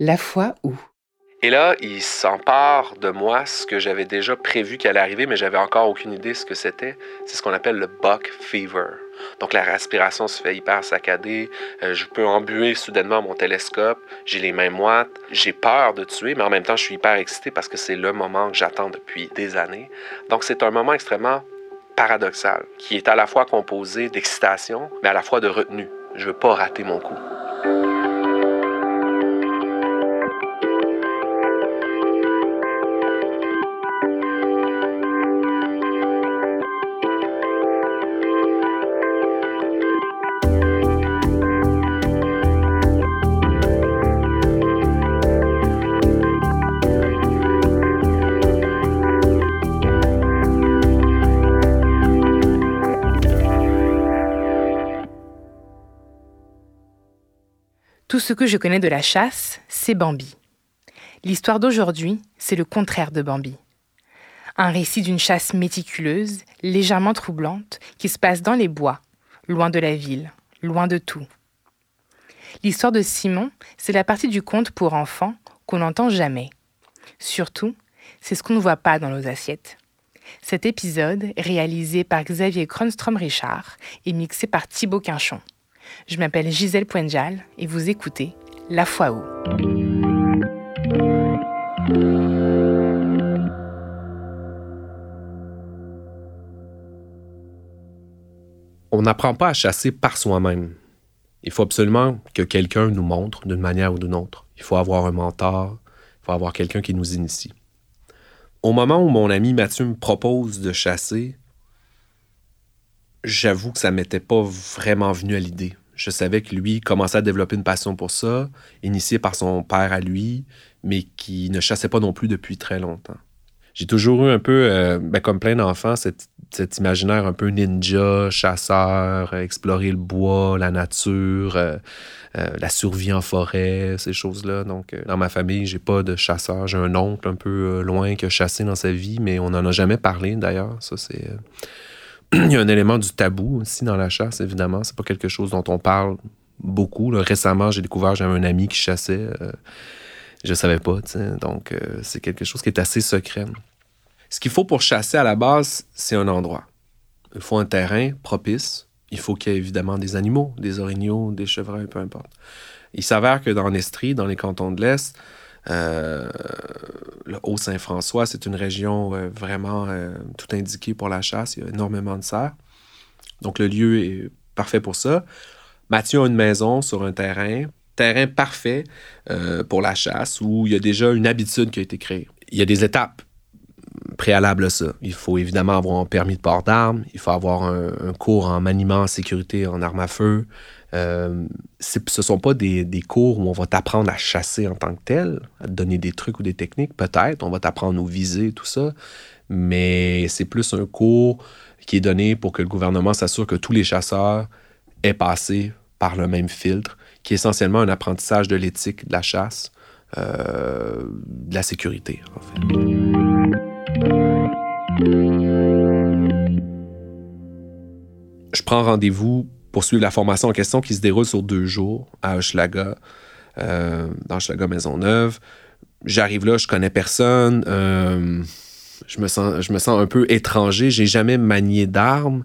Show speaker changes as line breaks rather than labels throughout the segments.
La foi où?
Et là, il s'empare de moi ce que j'avais déjà prévu qu'elle allait arriver, mais j'avais encore aucune idée ce que c'était. C'est ce qu'on appelle le buck fever. Donc la respiration se fait hyper saccadée. Euh, je peux embuer soudainement mon télescope. J'ai les mains moites. J'ai peur de tuer, mais en même temps, je suis hyper excité parce que c'est le moment que j'attends depuis des années. Donc c'est un moment extrêmement paradoxal, qui est à la fois composé d'excitation, mais à la fois de retenue. Je veux pas rater mon coup.
Tout ce que je connais de la chasse, c'est Bambi. L'histoire d'aujourd'hui, c'est le contraire de Bambi. Un récit d'une chasse méticuleuse, légèrement troublante, qui se passe dans les bois, loin de la ville, loin de tout. L'histoire de Simon, c'est la partie du conte pour enfants qu'on n'entend jamais. Surtout, c'est ce qu'on ne voit pas dans nos assiettes. Cet épisode, réalisé par Xavier Kronstrom-Richard, est mixé par Thibaut Quinchon. Je m'appelle Gisèle Poenjal et vous écoutez La Foi où.
On n'apprend pas à chasser par soi-même. Il faut absolument que quelqu'un nous montre d'une manière ou d'une autre. Il faut avoir un mentor, il faut avoir quelqu'un qui nous initie. Au moment où mon ami Mathieu me propose de chasser, j'avoue que ça m'était pas vraiment venu à l'idée. Je savais que lui commençait à développer une passion pour ça, initié par son père à lui, mais qui ne chassait pas non plus depuis très longtemps. J'ai toujours eu un peu, euh, ben, comme plein d'enfants, cet, imaginaire un peu ninja, chasseur, explorer le bois, la nature, euh, euh, la survie en forêt, ces choses-là. Donc, dans ma famille, j'ai pas de chasseur. J'ai un oncle un peu loin qui a chassé dans sa vie, mais on n'en a jamais parlé d'ailleurs. Ça, c'est il y a un élément du tabou aussi dans la chasse, évidemment. C'est pas quelque chose dont on parle beaucoup. Récemment, j'ai découvert, j'avais un ami qui chassait. Je euh, je savais pas, donc euh, c'est quelque chose qui est assez secret. Ce qu'il faut pour chasser à la base, c'est un endroit. Il faut un terrain propice. Il faut qu'il y ait évidemment des animaux, des orignaux, des chevreuils, peu importe. Il s'avère que dans l'Estrie, dans les cantons de l'Est, euh, le Haut-Saint-François, c'est une région euh, vraiment euh, tout indiquée pour la chasse. Il y a énormément de cerfs. Donc, le lieu est parfait pour ça. Mathieu a une maison sur un terrain, terrain parfait pour la chasse, où il y a déjà une habitude qui a été créée. Il y a des étapes préalables à ça. Il faut évidemment avoir un permis de port d'armes, il faut avoir un, un, cours en maniement, en sécurité, en armes à feu, euh, ce ne sont pas des, cours où on va t'apprendre à chasser en tant que tel, à te donner des trucs ou des techniques, peut-être, on va t'apprendre aux visées, tout ça, mais c'est plus un cours qui est donné pour que le gouvernement s'assure que tous les chasseurs aient passé par le même filtre, qui est essentiellement un apprentissage de l'éthique de la chasse, euh, de la sécurité, en fait. Je prends rendez-vous poursuivre la formation en question qui se déroule sur deux jours à Hochelaga, euh, dans Hochelaga Maisonneuve. J'arrive là, je connais personne. Euh, je, me sens, je me sens un peu étranger. J'ai jamais manié d'armes.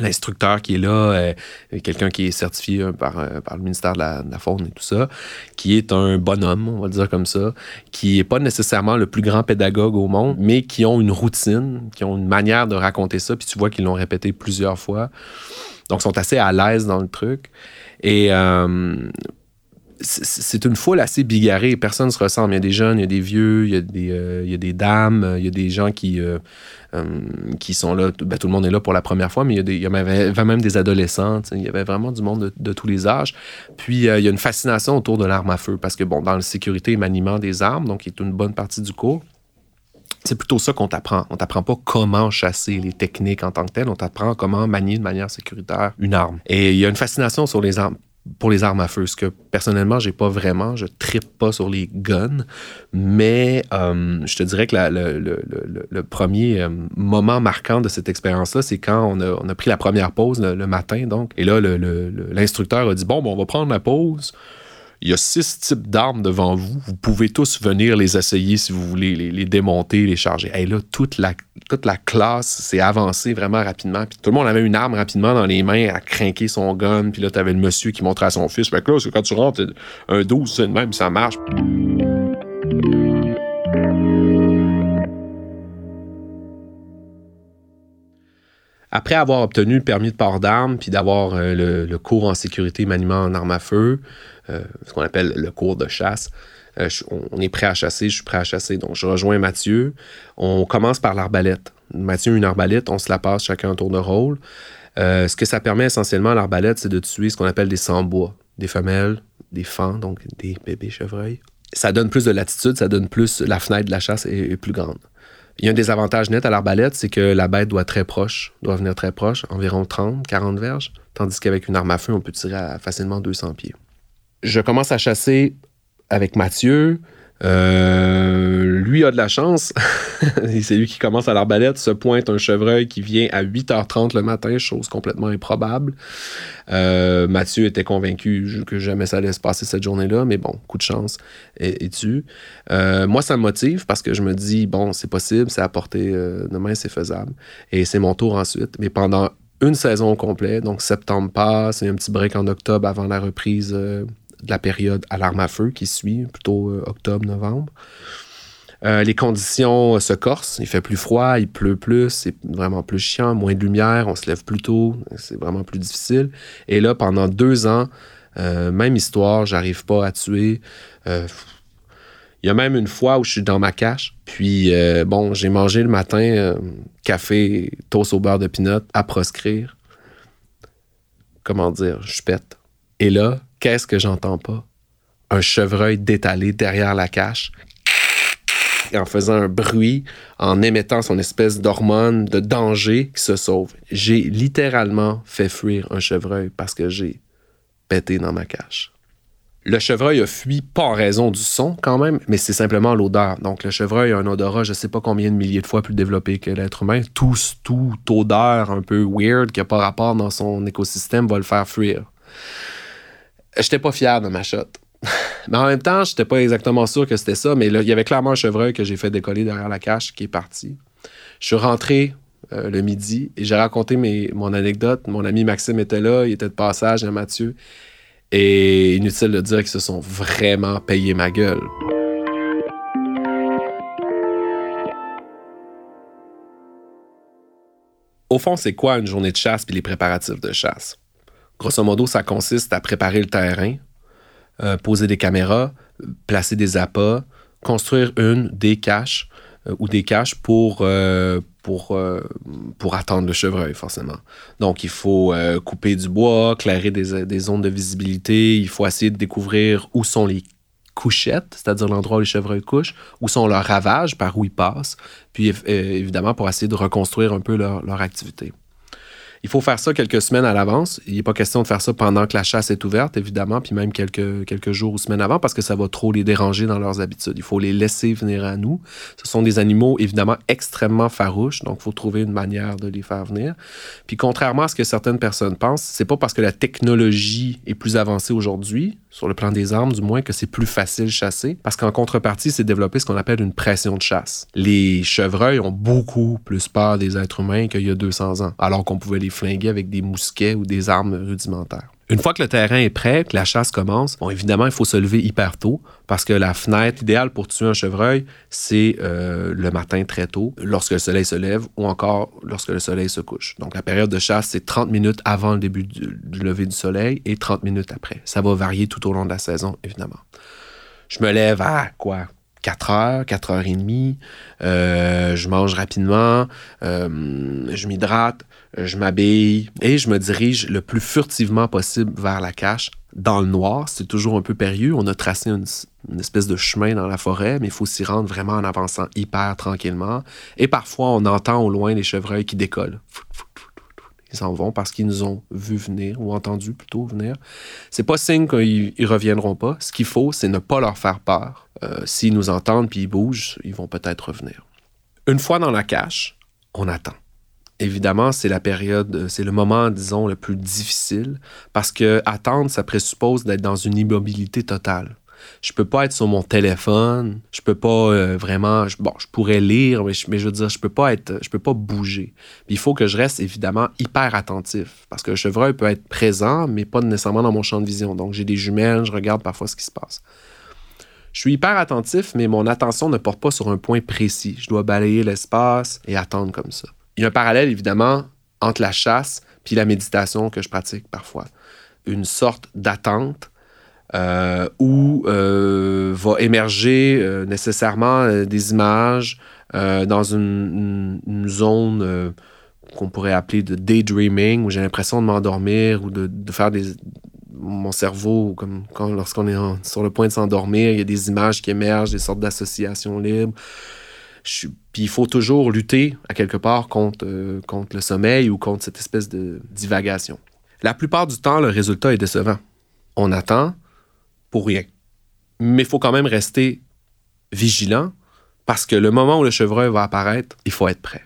L'instructeur qui est là, euh, quelqu'un qui est certifié euh, par, euh, par le ministère de la, Faune et tout ça, qui est un bonhomme, on va dire comme ça, qui n'est pas nécessairement le plus grand pédagogue au monde, mais qui ont une routine, qui ont une manière de raconter ça, puis tu vois qu'ils l'ont répété plusieurs fois. Donc, ils sont assez à l'aise dans le truc. Et c'est une foule assez bigarrée. Personne ne se ressemble. Il y a des jeunes, il y a des vieux, il y a des, il y a des dames, il y a des gens qui euh, qui sont là. Ben, tout le monde est là pour la première fois, mais il y, avait, même des adolescents. Il y avait vraiment du monde de, tous les âges. Puis, euh, il y a une fascination autour de l'arme à feu parce que, bon, dans la sécurité et maniement des armes, donc, qui est une bonne partie du cours, c'est plutôt ça qu'on t'apprend. On t'apprend pas comment chasser les techniques en tant que telles, on t'apprend comment manier de manière sécuritaire une arme. Et il y a une fascination sur les armes pour les armes à feu, ce que personnellement, j'ai pas vraiment. Je trippe pas sur les guns, mais euh, je te dirais que le, premier euh, moment marquant de cette expérience-là, c'est quand on a, pris la première pause le, matin, donc. Et là, l'instructeur a dit Bon, bon, on va prendre la pause. Il y a six types d'armes devant vous. Vous pouvez tous venir les essayer si vous voulez, les, démonter, les charger. Et là, toute la, toute la classe s'est avancée vraiment rapidement. Puis tout le monde avait une arme rapidement dans les mains à craquer son gun. Puis là, tu avais le monsieur qui montrait à son fils. Fait que là, quand tu rentres, un 12, c'est même, ça marche. Après avoir obtenu le permis de port d'armes, puis d'avoir euh, le, cours en sécurité maniement en arme à feu, ce qu'on appelle le cours de chasse, euh, on est prêt à chasser, je suis prêt à chasser. Donc, je rejoins Mathieu. On commence par l'arbalète. Mathieu une arbalète, on se la passe chacun un tour de rôle. ce que ça permet essentiellement à l'arbalète, c'est de tuer ce qu'on appelle des sans-bois, des femelles, des fans, donc des bébés chevreuils. Ça donne plus de latitude, ça donne plus. La fenêtre de la chasse est plus grande. Il y a un désavantage net à l'arbalète, c'est que la bête doit très proche, doit venir très proche, environ 30, 40 verges, tandis qu'avec une arme à feu, on peut tirer à facilement 200 pieds. Je commence à chasser avec Mathieu. Euh, lui a de la chance. c'est lui qui commence à l'arbalète, se pointe un chevreuil qui vient à 8h30 le matin, chose complètement improbable. Euh, Mathieu était convaincu que jamais ça allait se passer cette journée-là, mais bon, coup de chance et, tu. Euh, moi, ça me motive parce que je me dis, bon, c'est possible, c'est à portée demain, c'est faisable. Et c'est mon tour ensuite. Mais pendant une saison au complet, donc septembre passe, a un petit break en octobre avant la reprise de la période à l'arme à feu qui suit, plutôt euh, octobre-novembre. Euh, les conditions se corsent, il fait plus froid, il pleut plus, c'est vraiment plus chiant, moins de lumière, on se lève plus tôt, c'est vraiment plus difficile. Et là, pendant deux ans, euh, même histoire, j'arrive pas à tuer. Il y a même une fois où je suis dans ma cache, puis bon, j'ai mangé le matin café, toast au beurre de pinot à proscrire. Comment dire, je pète. Et là, qu'est-ce que j'entends pas? Un chevreuil détalé derrière la cache en faisant un bruit, en émettant son espèce d'hormone de danger qui se sauve. J'ai littéralement fait fuir un chevreuil parce que j'ai pété dans ma cache. Le chevreuil a fui pas en raison du son quand même, mais c'est simplement l'odeur. Donc le chevreuil a un odorat, je sais pas combien de milliers de fois plus développé que l'être humain. Tout, tout odeur un peu weird qui n'a pas rapport dans son écosystème va le faire fuir j'étais pas fier de ma shot. mais en même temps, j'étais pas exactement sûr que c'était ça, mais il y avait clairement un chevreuil que j'ai fait décoller derrière la cache qui est parti. Je suis rentré euh, le midi et j'ai raconté mon anecdote. Mon ami Maxime était là, il était de passage à Mathieu. Et inutile de dire qu'ils se sont vraiment payés ma gueule. Au fond, c'est quoi une journée de chasse puis les préparatifs de chasse? Grosso modo, ça consiste à préparer le terrain, euh, poser des caméras, placer des appâts, construire une, des caches euh, ou des caches pour, euh, pour, pour attendre le chevreuil, forcément. Donc, il faut couper du bois, clairer des, des, zones de visibilité, il faut essayer de découvrir où sont les couchettes, c'est-à-dire l'endroit où les chevreuils couchent, où sont leurs ravages, par où ils passent, puis évidemment pour essayer de reconstruire un peu leur, leur activité. Il faut faire ça quelques semaines à l'avance. Il n'est pas question de faire ça pendant que la chasse est ouverte, évidemment, puis même quelques, quelques jours ou semaines avant, parce que ça va trop les déranger dans leurs habitudes. Il faut les laisser venir à nous. Ce sont des animaux, évidemment, extrêmement farouches, donc il faut trouver une manière de les faire venir. Puis contrairement à ce que certaines personnes pensent, c'est pas parce que la technologie est plus avancée aujourd'hui, sur le plan des armes du moins, que c'est plus facile de chasser, parce qu'en contrepartie, c'est développé ce qu'on appelle une pression de chasse. Les chevreuils ont beaucoup plus peur des êtres humains qu'il y a 200 ans, alors qu'on pouvait les flinguer avec des mousquets ou des armes rudimentaires. Une fois que le terrain est prêt, que la chasse commence, bon, évidemment, il faut se lever hyper tôt parce que la fenêtre idéale pour tuer un chevreuil, c'est euh, le matin très tôt, lorsque le soleil se lève ou encore lorsque le soleil se couche. Donc, la période de chasse, c'est 30 minutes avant le début du, lever du soleil et 30 minutes après. Ça va varier tout au long de la saison, évidemment. Je me lève à quoi? 4 heures, 4 heures et demie. Euh, je mange rapidement, euh, je m'hydrate, je m'habille et je me dirige le plus furtivement possible vers la cache dans le noir. C'est toujours un peu périlleux. On a tracé une, espèce de chemin dans la forêt, mais il faut s'y rendre vraiment en avançant hyper tranquillement. Et parfois, on entend au loin les chevreuils qui décollent. Ils s'en vont parce qu'ils nous ont vu venir ou entendu plutôt venir. C'est pas signe qu'ils ne reviendront pas. Ce qu'il faut, c'est ne pas leur faire peur. Euh, s'ils nous entendent puis ils bougent, ils vont peut-être revenir. Une fois dans la cache, on attend évidemment, c'est la période, c'est le moment, disons, le plus difficile parce que attendre, ça présuppose d'être dans une immobilité totale. Je peux pas être sur mon téléphone, je peux pas euh, vraiment, bon, je pourrais lire, mais je, veux dire, je peux pas être, je peux pas bouger. il faut que je reste évidemment hyper attentif parce que le chevreuil peut être présent, mais pas nécessairement dans mon champ de vision. Donc j'ai des jumelles, je regarde parfois ce qui se passe. Je suis hyper attentif, mais mon attention ne porte pas sur un point précis. Je dois balayer l'espace et attendre comme ça. Il y a un parallèle, évidemment, entre la chasse puis la méditation que je pratique parfois. Une sorte d'attente euh, où euh, va émerger euh, nécessairement des images dans une, zone qu'on pourrait appeler de daydreaming, où j'ai l'impression de m'endormir ou de, de, faire des, mon cerveau, comme quand, lorsqu'on est sur le point de s'endormir, il y a des images qui émergent, des sortes d'associations libres. Il faut toujours lutter, à quelque part, contre, euh, contre le sommeil ou contre cette espèce de divagation. La plupart du temps, le résultat est décevant. On attend pour rien. Mais il faut quand même rester vigilant parce que le moment où le chevreuil va apparaître, il faut être prêt.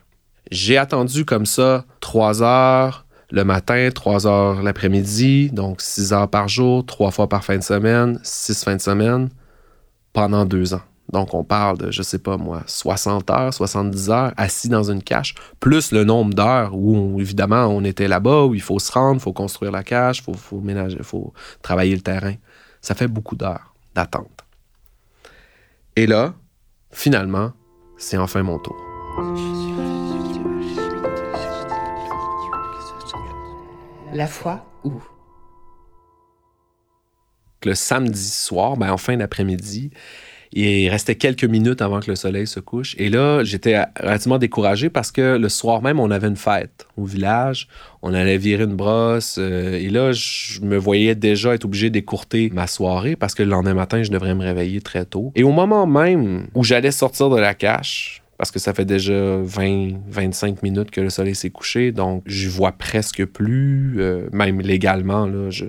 J'ai attendu comme ça trois heures, le matin, 3 heures l'après-midi, donc 6 heures par jour, 3 fois par fin de semaine, 6 fins de semaine, pendant deux ans. Donc, on parle de, je sais pas moi, 60 heures, 70 heures assis dans une cache, plus le nombre d'heures où, évidemment, on était là-bas, où il faut se rendre, il faut construire la cache, il faut, faut ménager, il faut travailler le terrain. Ça fait beaucoup d'heures d'attente. Et là, finalement, c'est enfin mon tour.
La foi où?
Le samedi soir, ben, en fin d'après-midi, il restait quelques minutes avant que le soleil se couche. Et là, j'étais relativement découragé parce que le soir même, on avait une fête au village. On allait virer une brosse. Euh, et là, je me voyais déjà être obligé d'écourter ma soirée parce que le lendemain matin, je devrais me réveiller très tôt. Et au moment même où j'allais sortir de la cache, parce que ça fait déjà 20-25 minutes que le soleil s'est couché, donc je vois presque plus, euh, même légalement, là, je,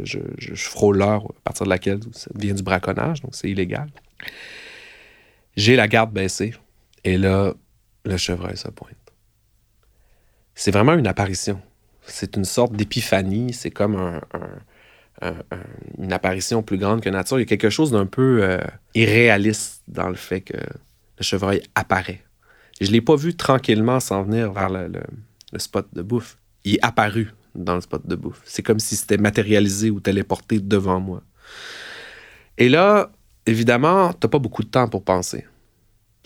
frôle l'heure à partir de laquelle ça devient du braconnage, donc c'est illégal. J'ai la garde baissée, et là, le chevreuil se pointe. C'est vraiment une apparition. C'est une sorte d'épiphanie, c'est comme une apparition plus grande que nature. Il y a quelque chose d'un peu euh, irréaliste dans le fait que le chevreuil apparaît je ne l'ai pas vu tranquillement s'en venir vers le, spot de bouffe. Il est apparu dans le spot de bouffe. C'est comme si c'était matérialisé ou téléporté devant moi. Et là, évidemment, tu n'as pas beaucoup de temps pour penser.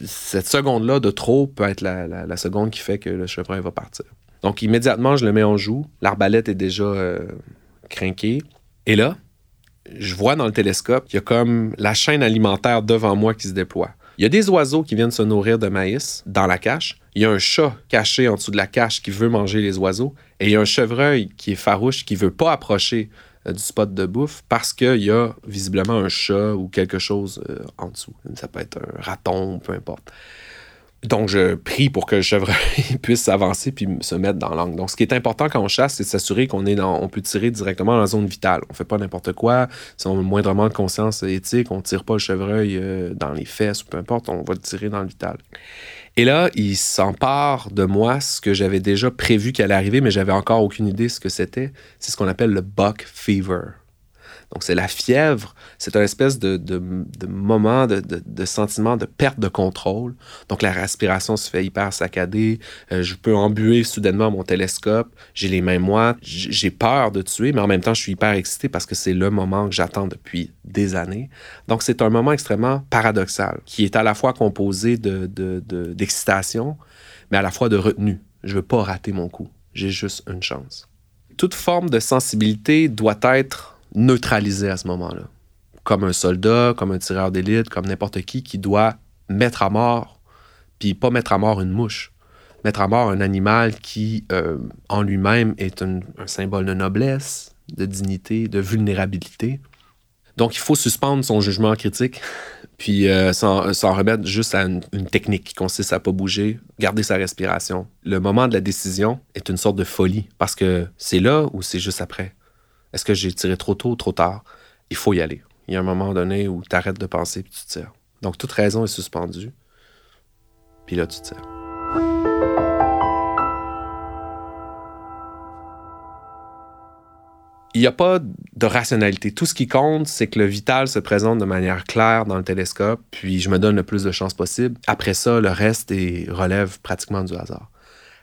Cette seconde-là de trop peut être la, seconde qui fait que le chevreuil va partir. Donc, immédiatement, je le mets en joue. L'arbalète est déjà euh, crinquée. Et là, je vois dans le télescope qu'il y a comme la chaîne alimentaire devant moi qui se déploie. Il y a des oiseaux qui viennent se nourrir de maïs dans la cache. Il y a un chat caché en dessous de la cache qui veut manger les oiseaux. Et il y a un chevreuil qui est farouche qui veut pas approcher du spot de bouffe parce qu'il y a visiblement un chat ou quelque chose euh, en dessous. Ça peut être un raton, peu importe. Donc, je prie pour que le chevreuil puisse avancer puis se mettre dans l'angle. Donc, ce qui est important quand on chasse, c'est de s'assurer qu'on est dans, on peut tirer directement dans la zone vitale. On fait pas n'importe quoi. Si on a moindrement de conscience éthique, on tire pas le chevreuil euh, dans les fesses ou peu importe, on va le tirer dans le vital. Et là, il s'empare de moi ce que j'avais déjà prévu qu'elle allait arriver, mais j'avais encore aucune idée ce que c'était. C'est ce qu'on appelle le buck fever. Donc, c'est la fièvre, c'est un espèce de, moment, de, sentiment de perte de contrôle. Donc, la respiration se fait hyper saccadée. Euh, je peux embuer soudainement mon télescope. J'ai les mains moites. J'ai peur de tuer, mais en même temps, je suis hyper excité parce que c'est le moment que j'attends depuis des années. Donc, c'est un moment extrêmement paradoxal qui est à la fois composé d'excitation, mais à la fois de retenue. Je veux pas rater mon coup. J'ai juste une chance. Toute forme de sensibilité doit être neutralisé à ce moment-là. Comme un soldat, comme un tireur d'élite, comme n'importe qui qui doit mettre à mort, puis pas mettre à mort une mouche, mettre à mort un animal qui, euh, en lui-même, est un, symbole de noblesse, de dignité, de vulnérabilité. Donc, il faut suspendre son jugement critique, puis euh, s'en remettre juste à une, une, technique qui consiste à pas bouger, garder sa respiration. Le moment de la décision est une sorte de folie, parce que c'est là ou c'est juste après. Est-ce que j'ai tiré trop tôt ou trop tard? Il faut y aller. Il y a un moment donné où tu arrêtes de penser puis tu tires. Donc, toute raison est suspendue. Puis là, tu tires. il n'y a pas de rationalité. Tout ce qui compte, c'est que le vital se présente de manière claire dans le télescope, puis je me donne le plus de chances possible. Après ça, le reste est, relève pratiquement du hasard.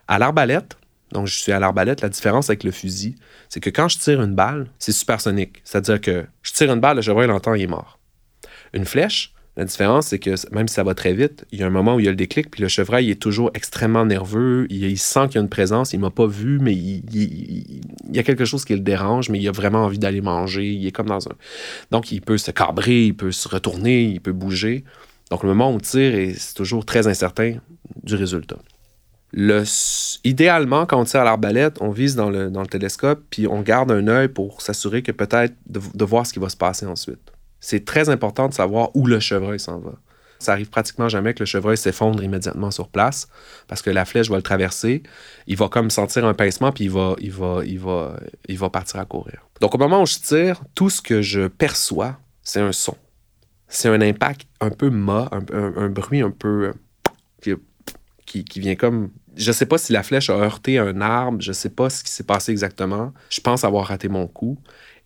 À l'arbalète, donc je suis à l'arbalète, la différence avec le fusil, c'est que quand je tire une balle, c'est supersonique. C'est-à-dire que je tire une balle, le chevreuil l'entend, il est mort. Une flèche, la différence, c'est que même si ça va très vite, il y a un moment où il y a le déclic, puis le chevreuil est toujours extrêmement nerveux. Il, sent qu'il y a une présence, il m'a pas vu, mais il, y a quelque chose qui le dérange, mais il a vraiment envie d'aller manger. Il est comme dans un. Donc, il peut se cabrer, il peut se retourner, il peut bouger. Donc, le moment où on tire, c'est toujours très incertain du résultat. Le, idéalement, quand on tire à l'arbalète, on vise dans le, dans le télescope, puis on garde un œil pour s'assurer que peut-être de voir ce qui va se passer ensuite c'est très important de savoir où le chevreuil s'en va. Ça arrive pratiquement jamais que le chevreuil s'effondre immédiatement sur place parce que la flèche va le traverser. Il va comme sentir un pincement puis il va, il va, il va, il va partir à courir. Donc au moment où je tire, tout ce que je perçois, c'est un son. C'est un impact un peu mat, un, bruit un peu euh, qui, qui, vient comme je sais pas si la flèche a heurté un arbre, je sais pas ce qui s'est passé exactement. Je pense avoir raté mon coup.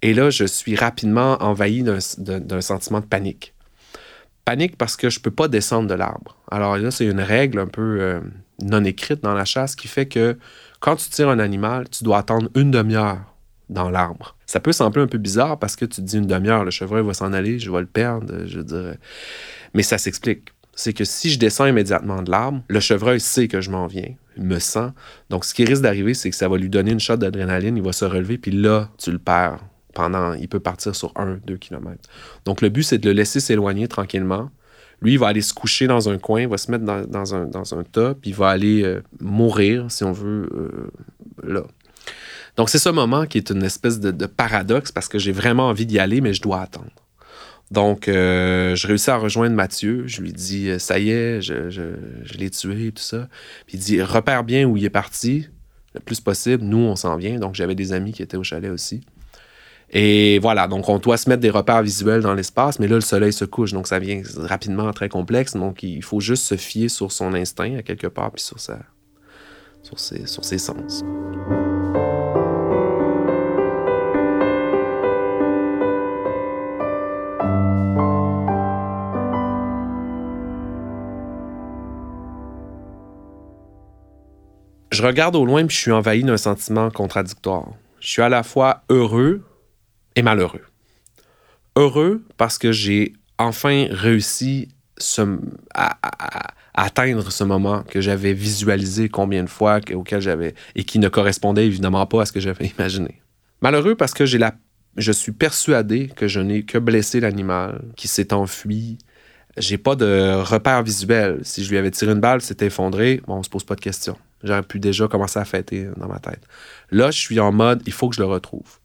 Et là, je suis rapidement envahi d'un sentiment de panique. Panique parce que je ne peux pas descendre de l'arbre. Alors là, c'est une règle un peu euh, non écrite dans la chasse qui fait que quand tu tires un animal, tu dois attendre une demi-heure dans l'arbre. Ça peut sembler un peu bizarre parce que tu te dis une demi-heure, le chevreuil va s'en aller, je vais le perdre, je dirais. Mais ça s'explique. C'est que si je descends immédiatement de l'arbre, le chevreuil sait que je m'en viens, il me sent. Donc, ce qui risque d'arriver, c'est que ça va lui donner une shot d'adrénaline, il va se relever, puis là, tu le perds pendant, il peut partir sur 1-2 km. Donc, le but, c'est de le laisser s'éloigner tranquillement. Lui, il va aller se coucher dans un coin, il va se mettre dans, un, dans un tas, puis il va aller euh, mourir, si on veut, euh, là. Donc, c'est ce moment qui est une espèce de, paradoxe parce que j'ai vraiment envie d'y aller, mais je dois attendre. Donc, euh, je réussis à rejoindre Mathieu. Je lui dis, ça y est, je, l'ai tué, tout ça. Puis il dit, repère bien où il est parti, le plus possible. Nous, on s'en vient. Donc, j'avais des amis qui étaient au chalet aussi. Et voilà, donc on doit se mettre des repères visuels dans l'espace, mais là, le soleil se couche, donc ça vient rapidement très complexe. Donc il faut juste se fier sur son instinct à quelque part, puis sur ses sens. Je regarde au loin puis je suis envahi d'un sentiment contradictoire. Je suis à la fois heureux et malheureux. Heureux parce que j'ai enfin réussi à, atteindre ce moment que j'avais visualisé combien de fois, auquel j'avais et qui ne correspondait évidemment pas à ce que j'avais imaginé. Malheureux parce que j'ai la, je suis persuadé que je n'ai que blessé l'animal, qui s'est enfui. J'ai pas de repère visuel. Si je lui avais tiré une balle, c'était effondré, bon, on se pose pas de questions. J'aurais pu déjà commencer à fêter dans ma tête. Là, je suis en mode, il faut que je le retrouve.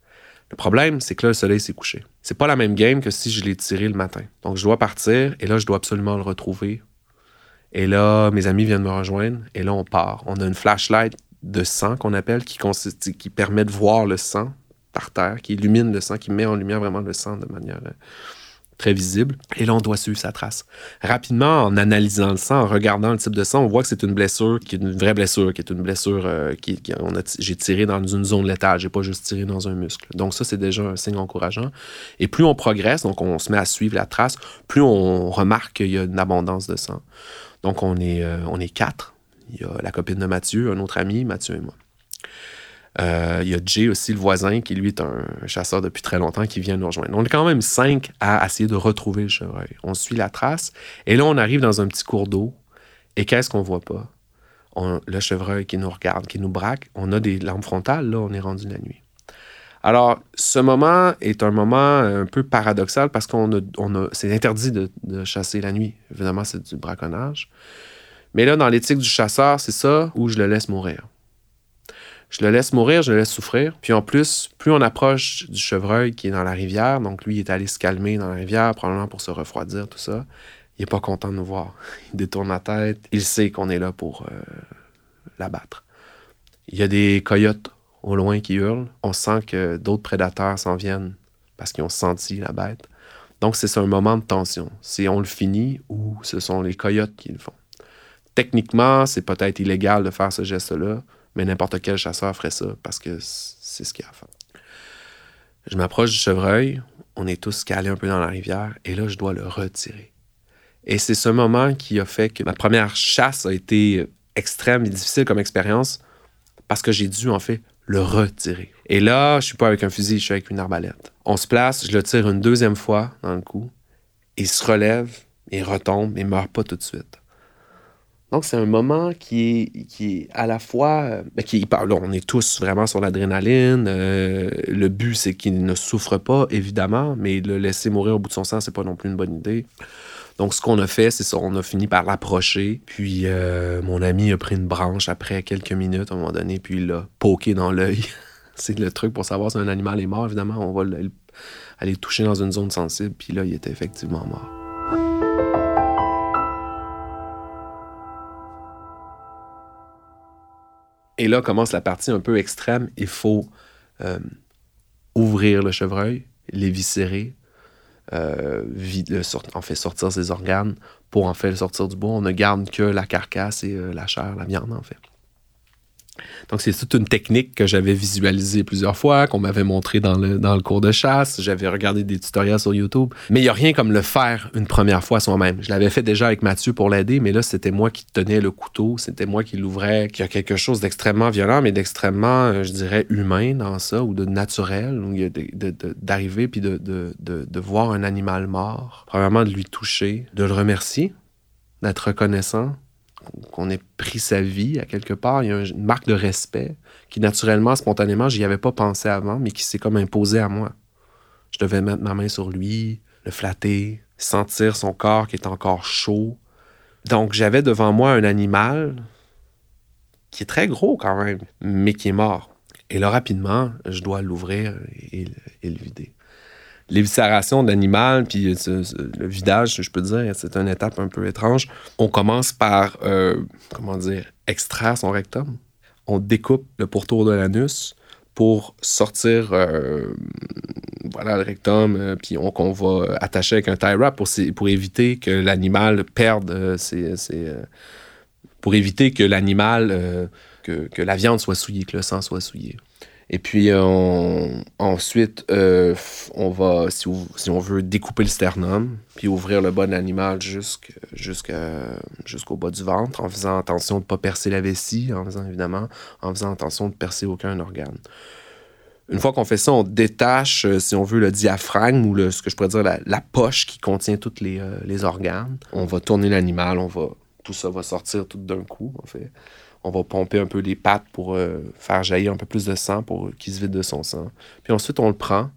Le problème, c'est que là, le soleil s'est couché. C'est pas la même game que si je l'ai tiré le matin. Donc, je dois partir et là, je dois absolument le retrouver. Et là, mes amis viennent me rejoindre et là, on part. On a une flashlight de sang qu'on appelle qui, qui permet de voir le sang par terre, qui illumine le sang, qui met en lumière vraiment le sang de manière euh, très visible. Et là, on doit suivre sa trace. Rapidement, en analysant le sang, en regardant le type de sang, on voit que c'est une blessure qui est une vraie blessure, qui est une blessure euh, qui, j'ai tiré dans une zone létale, j'ai pas juste tiré dans un muscle. Donc ça, c'est déjà un signe encourageant. Et plus on progresse, donc on se met à suivre la trace, plus on remarque qu'il y a une abondance de sang. Donc on est, euh, on est quatre. Il y a la copine de Mathieu, un autre ami, Mathieu et moi. Euh, il y a Jay aussi, le voisin, qui lui est un chasseur depuis très longtemps, qui vient nous rejoindre. On est quand même cinq à essayer de retrouver le chevreuil. On suit la trace et là, on arrive dans un petit cours d'eau. Et qu'est-ce qu'on voit pas? le chevreuil qui nous regarde, qui nous braque. On a des lampes frontales, là, on est rendu la nuit. Alors, ce moment est un moment un peu paradoxal parce qu'on a, c'est interdit de, de, chasser la nuit. Évidemment, c'est du braconnage. Mais là, dans l'éthique du chasseur, c'est ça où je le laisse mourir. Je le laisse mourir, je le laisse souffrir. Puis en plus, plus on approche du chevreuil qui est dans la rivière, donc lui il est allé se calmer dans la rivière, probablement pour se refroidir, tout ça, il est pas content de nous voir. Il détourne la tête, il sait qu'on est là pour euh, l'abattre. Il y a des coyotes au loin qui hurlent. On sent que d'autres prédateurs s'en viennent parce qu'ils ont senti la bête. Donc c'est un moment de tension. Si on le finit ou ce sont les coyotes qui le font. Techniquement, c'est peut-être illégal de faire ce geste-là mais n'importe quel chasseur ferait ça parce que c'est ce qu'il a à faire. Je m'approche du chevreuil, on est tous calés un peu dans la rivière, et là, je dois le retirer. Et c'est ce moment qui a fait que ma première chasse a été extrême et difficile comme expérience parce que j'ai dû, en fait, le retirer. Et là, je suis pas avec un fusil, je suis avec une arbalète. On se place, je le tire une deuxième fois dans le cou, il se relève, il retombe, il meurt pas tout de suite. Donc, c'est un moment qui est, qui est à la fois. Euh, ben, qui, là, on est tous vraiment sur l'adrénaline. Euh, le but, c'est qu'il ne souffre pas, évidemment, mais le laisser mourir au bout de son sang, c'est pas non plus une bonne idée. Donc, ce qu'on a fait, c'est ça, on a fini par l'approcher. Puis, euh, mon ami a pris une branche après quelques minutes, à un moment donné, puis il l'a poké dans l'œil. c'est le truc pour savoir si un animal est mort, évidemment. On va aller toucher dans une zone sensible, puis là, il était effectivement mort. Et là commence la partie un peu extrême. Il faut euh, ouvrir le chevreuil, l'éviscérer, euh, en fait sortir ses organes pour en fait sortir du bois. On ne garde que la carcasse et euh, la chair, la viande en fait. Donc, c'est toute une technique que j'avais visualisée plusieurs fois, qu'on m'avait montré dans le, dans le cours de chasse. J'avais regardé des tutoriels sur YouTube. Mais il n'y a rien comme le faire une première fois soi-même. Je l'avais fait déjà avec Mathieu pour l'aider, mais là, c'était moi qui tenais le couteau, c'était moi qui l'ouvrais. Il y a quelque chose d'extrêmement violent, mais d'extrêmement, euh, je dirais, humain dans ça, ou de naturel, d'arriver puis de, de, de voir un animal mort. Premièrement, de lui toucher, de le remercier, d'être reconnaissant, qu'on ait pris sa vie à quelque part. Il y a une marque de respect qui, naturellement, spontanément, j'y avais pas pensé avant, mais qui s'est comme imposé à moi. Je devais mettre ma main sur lui, le flatter, sentir son corps qui est encore chaud. Donc, j'avais devant moi un animal qui est très gros quand même, mais qui est mort. Et là, rapidement, je dois l'ouvrir et, et le vider l'éviscération d'animal, puis le vidage, je peux dire, c'est une étape un peu étrange. On commence par, euh, comment dire, extraire son rectum. On découpe le pourtour de l'anus pour sortir euh, voilà, le rectum, euh, puis on, qu'on va attacher avec un tie wrap pour, pour éviter que l'animal perde ses, pour éviter que l'animal, que, que, la viande soit souillée, que le sang soit souillé. Et puis ensuite, euh, on va, si, on veut, découper le sternum, puis ouvrir le bas de l'animal jusqu'au bas du ventre, en faisant attention de ne pas percer la vessie, en faisant évidemment, en faisant attention de percer aucun organe. Une fois qu'on fait ça, on détache, euh, si on veut, le diaphragme ou ce que je pourrais dire la, poche qui contient tous les, euh, les organes. On va tourner l'animal, on va, tout ça va sortir tout d'un coup, en fait on va pomper un peu les pattes pour euh, faire jaillir un peu plus de sang pour qu'il se vide de son sang. Puis ensuite, on le prend,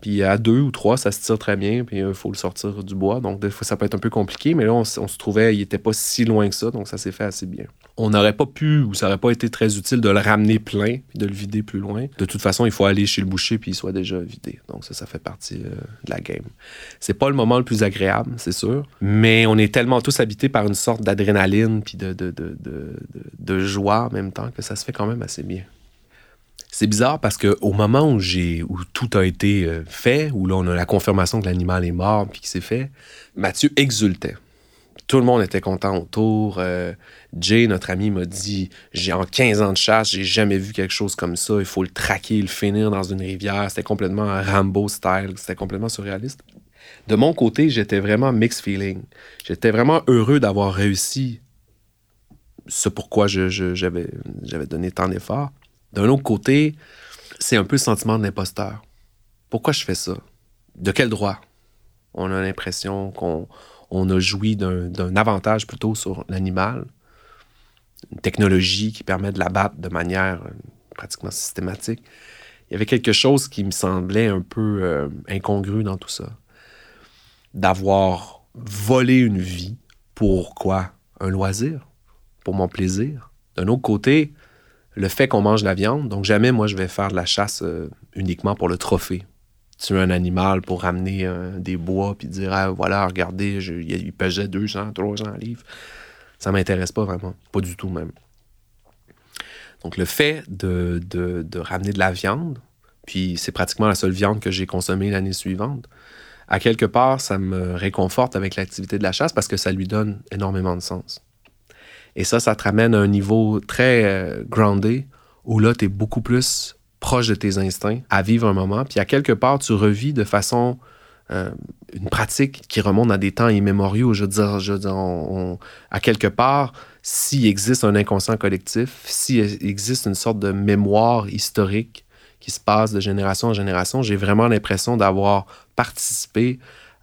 puis à deux ou trois, ça se tire très bien, puis il euh, faut le sortir du bois. Donc, des fois, ça peut être un peu compliqué, mais là, on, se trouvait, il n'était pas si loin que ça, donc ça s'est fait assez bien. On n'aurait pas pu, ou ça n'aurait pas été très utile de le ramener plein, puis de le vider plus loin. De toute façon, il faut aller chez le boucher, puis il soit déjà vidé. Donc, ça, ça fait partie euh, de la game. C'est pas le moment le plus agréable, c'est sûr, mais on est tellement tous habités par une sorte d'adrénaline, puis de, joie en même temps, que ça se fait quand même assez bien. C'est bizarre parce qu'au moment où, tout a été euh, fait, où là on a la confirmation que l'animal est mort puis que c'est fait, Mathieu exultait. Tout le monde était content autour. Euh, Jay, notre ami, m'a dit J'ai en 15 ans de chasse, j'ai jamais vu quelque chose comme ça. Il faut le traquer, le finir dans une rivière. C'était complètement Rambo style, c'était complètement surréaliste. De mon côté, j'étais vraiment mixed feeling. J'étais vraiment heureux d'avoir réussi ce pourquoi j'avais donné tant d'efforts. D'un autre côté, c'est un peu le sentiment de l'imposteur. Pourquoi je fais ça? De quel droit? On a l'impression qu'on a joui d'un avantage plutôt sur l'animal, une technologie qui permet de l'abattre de manière euh, pratiquement systématique. Il y avait quelque chose qui me semblait un peu euh, incongru dans tout ça. D'avoir volé une vie pour quoi? Un loisir? Pour mon plaisir? D'un autre côté, le fait qu'on mange de la viande. Donc, jamais, moi, je vais faire de la chasse euh, uniquement pour le trophée. Tuer un animal pour ramener euh, des bois puis dire, ah, voilà, regardez, il pesait 200, 300 livres. Ça m'intéresse pas vraiment. Pas du tout, même. Donc, le fait de, de ramener de la viande, puis c'est pratiquement la seule viande que j'ai consommée l'année suivante, à quelque part, ça me réconforte avec l'activité de la chasse parce que ça lui donne énormément de sens. Et ça, ça te ramène à un niveau très euh, groundé où là, tu es beaucoup plus proche de tes instincts, à vivre un moment, puis à quelque part, tu revis de façon euh, une pratique qui remonte à des temps immémoriaux. Je veux dire, à quelque part, s'il existe un inconscient collectif, s'il existe une sorte de mémoire historique qui se passe de génération en génération, j'ai vraiment l'impression d'avoir participé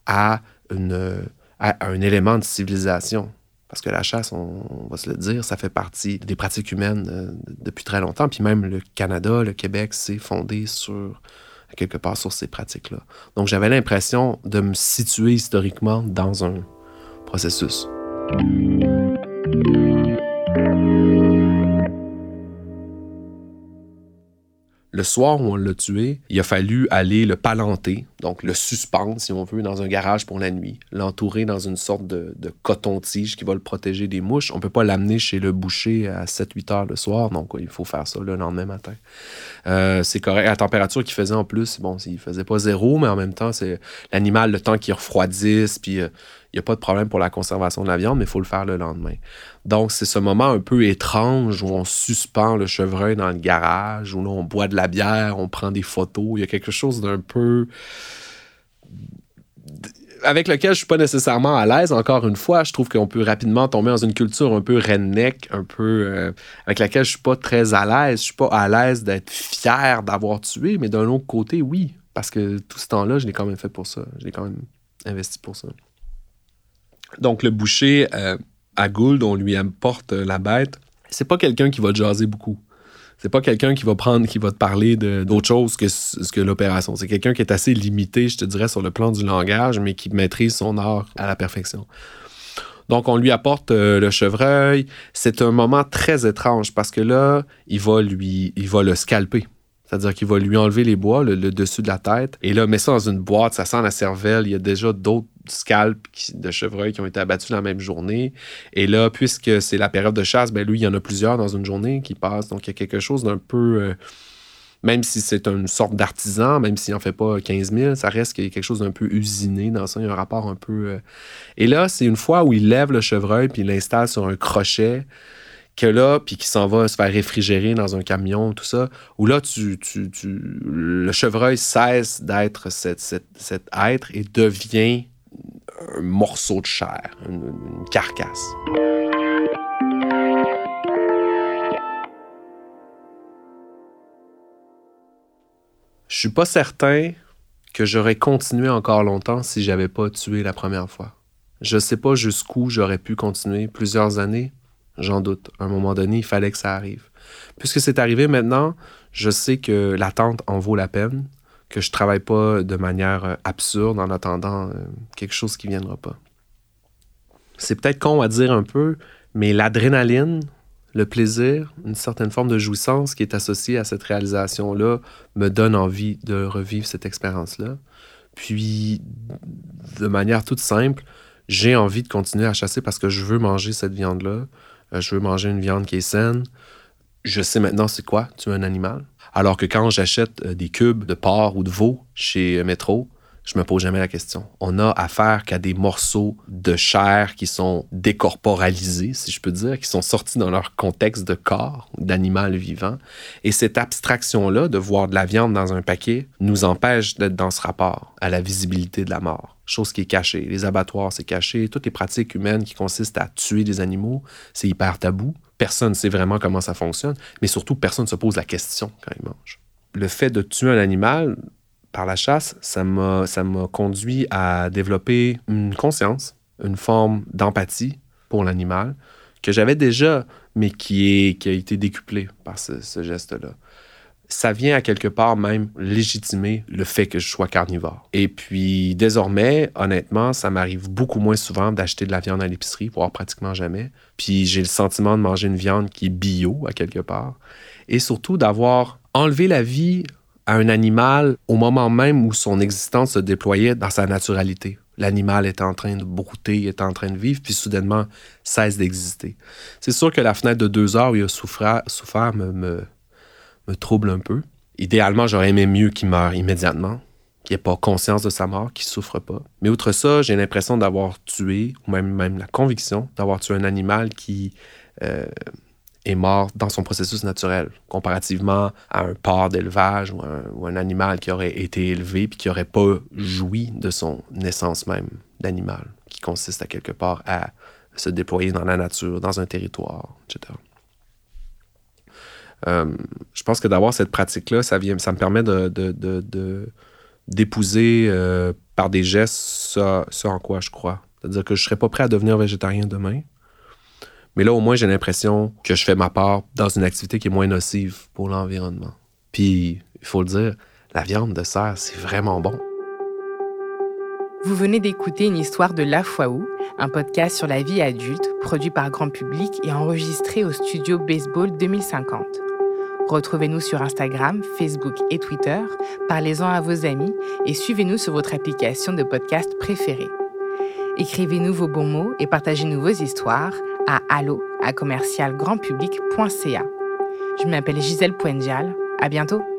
à, une, à un élément de civilisation. Parce que la chasse, on, va se le dire, ça fait partie des pratiques humaines euh, depuis très longtemps. Puis même le Canada, le Québec, s'est fondé sur, quelque part, sur ces pratiques-là. Donc j'avais l'impression de me situer historiquement dans un processus. Le soir où on l'a tué, il a fallu aller le palanter, donc le suspendre, si on veut, dans un garage pour la nuit, l'entourer dans une sorte de, coton-tige qui va le protéger des mouches. On ne peut pas l'amener chez le boucher à 7-8 heures le soir, donc il faut faire ça le lendemain matin. Euh, c'est correct. La température qu'il faisait en plus, bon, il faisait pas zéro, mais en même temps, c'est l'animal, le temps qu'il refroidisse, puis euh, il n'y a pas de problème pour la conservation de la viande, mais il faut le faire le lendemain. Donc, c'est ce moment un peu étrange où on suspend le chevreuil dans le garage, où on boit de la bière, on prend des photos. Il y a quelque chose d'un peu avec lequel je suis pas nécessairement à l'aise. Encore une fois, je trouve qu'on peut rapidement tomber dans une culture un peu redneck, un peu euh, avec laquelle je suis pas très à l'aise. Je suis pas à l'aise d'être fier d'avoir tué, mais d'un autre côté, oui, parce que tout ce temps-là, je l'ai quand même fait pour ça. Je l'ai quand même investi pour ça. Donc, le boucher euh, à Gould, on lui apporte euh, la bête. C'est pas quelqu'un qui va te jaser beaucoup. C'est pas quelqu'un qui va prendre, qui va te parler d'autre chose que l'opération. C'est quelqu'un qui est assez limité, je te dirais, sur le plan du langage, mais qui maîtrise son art à la perfection. Donc, on lui apporte euh, le chevreuil. C'est un moment très étrange parce que là, il va lui, il va le scalper. C'est-à-dire qu'il va lui enlever les bois, le, dessus de la tête, et là, met ça dans une boîte, ça sent la cervelle. Il y a déjà d'autres scalps de chevreuils qui ont été abattus la même journée. Et là, puisque c'est la période de chasse, ben lui, il y en a plusieurs dans une journée qui passent. Donc, il y a quelque chose d'un peu. Euh, même si c'est une sorte d'artisan, même s'il n'en fait pas 15 000, ça reste quelque chose d'un peu usiné dans ça. Il y a un rapport un peu. Euh, et là, c'est une fois où il lève le chevreuil puis il l'installe sur un crochet que là, puis qui s'en va se faire réfrigérer dans un camion, tout ça, où là, tu, tu, le chevreuil cesse d'être cet, cet, être et devient un morceau de chair, une, carcasse. Je suis pas certain que j'aurais continué encore longtemps si j'avais pas tué la première fois. Je sais pas jusqu'où j'aurais pu continuer plusieurs années, J'en doute. À un moment donné, il fallait que ça arrive. Puisque c'est arrivé maintenant, je sais que l'attente en vaut la peine, que je travaille pas de manière euh, absurde en attendant euh, quelque chose qui viendra pas. C'est peut-être con à dire un peu, mais l'adrénaline, le plaisir, une certaine forme de jouissance qui est associée à cette réalisation-là me donne envie de revivre cette expérience-là. Puis, de manière toute simple, j'ai envie de continuer à chasser parce que je veux manger cette viande-là. Euh, je veux manger une viande qui est saine. Je sais maintenant c'est quoi tu es un animal. Alors que quand j'achète euh, des cubes de porc ou de veau chez Metro, je me pose jamais la question. On a affaire qu'à des morceaux de chair qui sont décorporalisés, si je peux dire, qui sont sortis dans leur contexte de corps, d'animal vivant. Et cette abstraction-là de voir de la viande dans un paquet nous empêche d'être dans ce rapport à la visibilité de la mort chose qui est cachée. Les abattoirs, c'est caché. Toutes les pratiques humaines qui consistent à tuer des animaux, c'est hyper tabou. Personne ne sait vraiment comment ça fonctionne, mais surtout, personne ne se pose la question quand il mange. Le fait de tuer un animal par la chasse, ça m'a conduit à développer une conscience, une forme d'empathie pour l'animal que j'avais déjà, mais qui, est, qui a été décuplée par ce geste-là ça vient à quelque part même légitimer le fait que je sois carnivore. Et puis désormais, honnêtement, ça m'arrive beaucoup moins souvent d'acheter de la viande à l'épicerie, voire pratiquement jamais. Puis j'ai le sentiment de manger une viande qui est bio à quelque part. Et surtout d'avoir enlevé la vie à un animal au moment même où son existence se déployait dans sa naturalité. L'animal est en train de brouter, est en train de vivre, puis soudainement cesse d'exister. C'est sûr que la fenêtre de deux heures où il a souffert, me trouble un peu. Idéalement, j'aurais aimé mieux qu'il meure immédiatement, qu'il n'ait pas conscience de sa mort, qu'il souffre pas. Mais outre ça, j'ai l'impression d'avoir tué, ou même, même la conviction d'avoir tué un animal qui euh, est mort dans son processus naturel, comparativement à un porc d'élevage ou, un animal qui aurait été élevé puis qui n'aurait pas joui de son naissance même d'animal, qui consiste à quelque part à se déployer dans la nature, dans un territoire, etc. Euh, je pense que d'avoir cette pratique-là, ça, ça me permet de, d'épouser euh, par des gestes ce, en quoi je crois. C'est-à-dire que je ne serais pas prêt à devenir végétarien demain. Mais là, au moins, j'ai l'impression que je fais ma part dans une activité qui est moins nocive pour l'environnement. Puis, il faut le dire, la viande de cerf, c'est vraiment bon.
Vous venez d'écouter une histoire de La Foi Où, un podcast sur la vie adulte produit par grand public et enregistré au studio Baseball 2050. Retrouvez-nous sur Instagram, Facebook et Twitter, parlez-en à vos amis et suivez-nous sur votre application de podcast préférée. Écrivez-nous vos bons mots et partagez-nous vos histoires à allo à commercialgrandpublic.ca. Je m'appelle Gisèle Poendial. À bientôt!